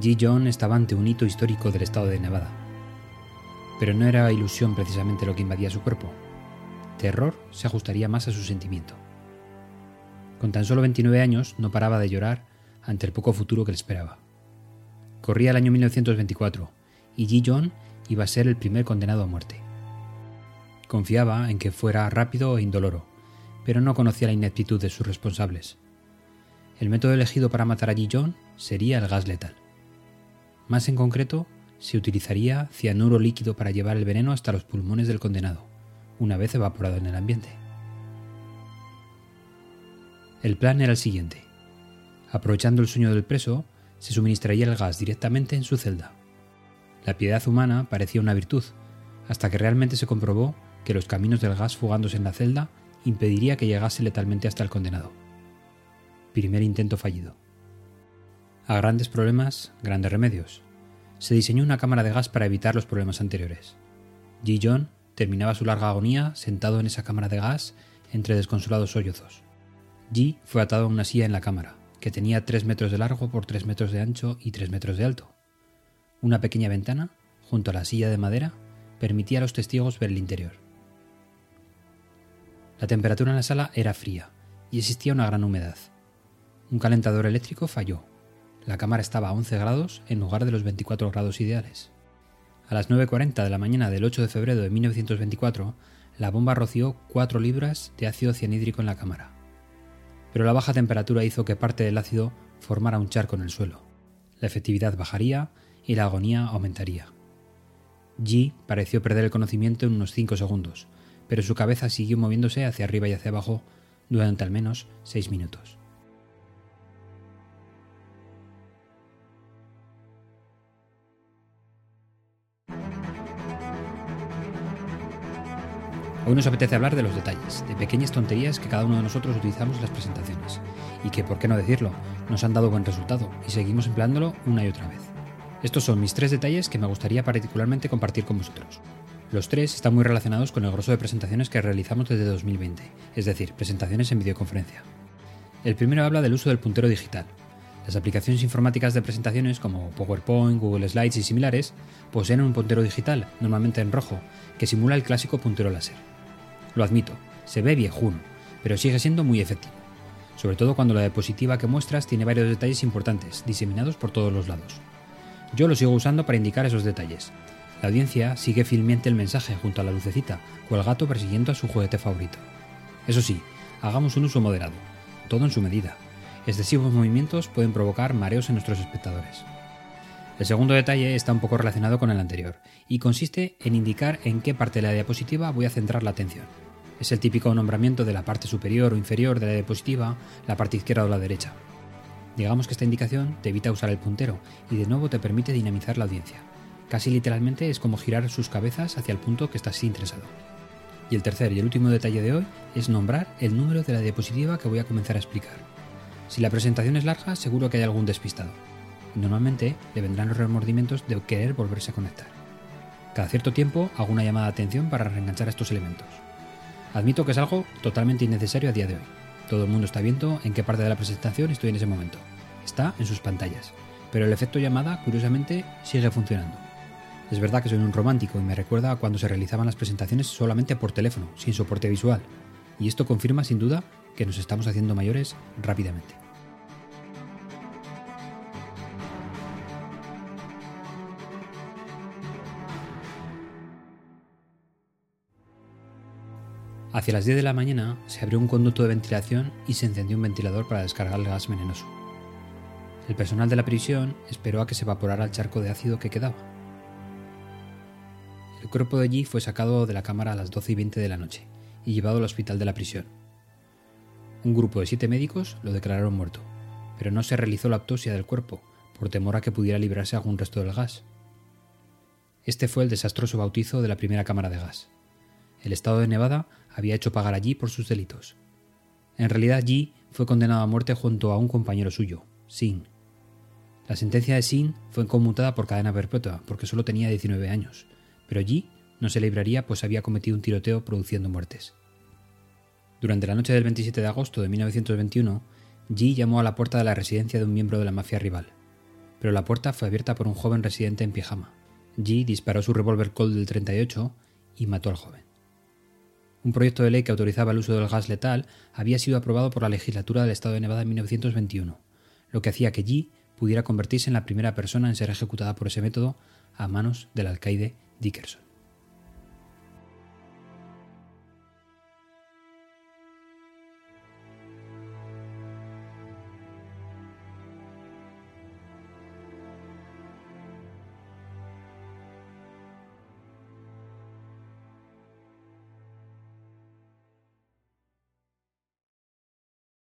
G. John estaba ante un hito histórico del estado de Nevada. Pero no era ilusión precisamente lo que invadía su cuerpo. Terror se ajustaría más a su sentimiento. Con tan solo 29 años no paraba de llorar ante el poco futuro que le esperaba. Corría el año 1924 y G. John iba a ser el primer condenado a muerte. Confiaba en que fuera rápido e indoloro, pero no conocía la ineptitud de sus responsables. El método elegido para matar a G. John sería el gas letal. Más en concreto, se utilizaría cianuro líquido para llevar el veneno hasta los pulmones del condenado, una vez evaporado en el ambiente. El plan era el siguiente. Aprovechando el sueño del preso, se suministraría el gas directamente en su celda. La piedad humana parecía una virtud, hasta que realmente se comprobó que los caminos del gas fugándose en la celda impediría que llegase letalmente hasta el condenado. Primer intento fallido. A grandes problemas, grandes remedios. Se diseñó una cámara de gas para evitar los problemas anteriores. G. John terminaba su larga agonía sentado en esa cámara de gas entre desconsolados sollozos. G fue atado a una silla en la cámara, que tenía 3 metros de largo por 3 metros de ancho y 3 metros de alto. Una pequeña ventana, junto a la silla de madera, permitía a los testigos ver el interior. La temperatura en la sala era fría y existía una gran humedad. Un calentador eléctrico falló. La cámara estaba a 11 grados en lugar de los 24 grados ideales. A las 9.40 de la mañana del 8 de febrero de 1924, la bomba roció 4 libras de ácido cianhídrico en la cámara. Pero la baja temperatura hizo que parte del ácido formara un charco en el suelo. La efectividad bajaría y la agonía aumentaría. G pareció perder el conocimiento en unos 5 segundos, pero su cabeza siguió moviéndose hacia arriba y hacia abajo durante al menos 6 minutos. Hoy nos apetece hablar de los detalles, de pequeñas tonterías que cada uno de nosotros utilizamos en las presentaciones, y que, por qué no decirlo, nos han dado buen resultado y seguimos empleándolo una y otra vez. Estos son mis tres detalles que me gustaría particularmente compartir con vosotros. Los tres están muy relacionados con el grosso de presentaciones que realizamos desde 2020, es decir, presentaciones en videoconferencia. El primero habla del uso del puntero digital. Las aplicaciones informáticas de presentaciones como PowerPoint, Google Slides y similares poseen un puntero digital, normalmente en rojo, que simula el clásico puntero láser. Lo admito, se ve viejuno, pero sigue siendo muy efectivo. Sobre todo cuando la diapositiva que muestras tiene varios detalles importantes, diseminados por todos los lados. Yo lo sigo usando para indicar esos detalles. La audiencia sigue fielmente el mensaje junto a la lucecita o el gato persiguiendo a su juguete favorito. Eso sí, hagamos un uso moderado, todo en su medida. Excesivos movimientos pueden provocar mareos en nuestros espectadores. El segundo detalle está un poco relacionado con el anterior y consiste en indicar en qué parte de la diapositiva voy a centrar la atención. Es el típico nombramiento de la parte superior o inferior de la diapositiva, la parte izquierda o la derecha. Digamos que esta indicación te evita usar el puntero y de nuevo te permite dinamizar la audiencia. Casi literalmente es como girar sus cabezas hacia el punto que estás interesado. Y el tercer y el último detalle de hoy es nombrar el número de la diapositiva que voy a comenzar a explicar. Si la presentación es larga, seguro que hay algún despistado. Normalmente le vendrán los remordimientos de querer volverse a conectar. Cada cierto tiempo hago una llamada de atención para reenganchar estos elementos. Admito que es algo totalmente innecesario a día de hoy. Todo el mundo está viendo en qué parte de la presentación estoy en ese momento. Está en sus pantallas. Pero el efecto llamada, curiosamente, sigue funcionando. Es verdad que soy un romántico y me recuerda a cuando se realizaban las presentaciones solamente por teléfono, sin soporte visual. Y esto confirma sin duda que nos estamos haciendo mayores rápidamente. Hacia las 10 de la mañana se abrió un conducto de ventilación y se encendió un ventilador para descargar el gas venenoso. El personal de la prisión esperó a que se evaporara el charco de ácido que quedaba. El cuerpo de allí fue sacado de la cámara a las 12 y 20 de la noche y llevado al hospital de la prisión. Un grupo de siete médicos lo declararon muerto, pero no se realizó la autopsia del cuerpo por temor a que pudiera librarse algún resto del gas. Este fue el desastroso bautizo de la primera cámara de gas. El estado de Nevada había hecho pagar allí por sus delitos. En realidad, Yi fue condenado a muerte junto a un compañero suyo, Sin. La sentencia de Sin fue conmutada por cadena perpetua porque solo tenía 19 años, pero Yi no se libraría pues había cometido un tiroteo produciendo muertes. Durante la noche del 27 de agosto de 1921, Yi llamó a la puerta de la residencia de un miembro de la mafia rival, pero la puerta fue abierta por un joven residente en pijama. G disparó su revólver Colt del 38 y mató al joven. Un proyecto de ley que autorizaba el uso del gas letal había sido aprobado por la legislatura del estado de Nevada en 1921, lo que hacía que G pudiera convertirse en la primera persona en ser ejecutada por ese método a manos del alcaide Dickerson.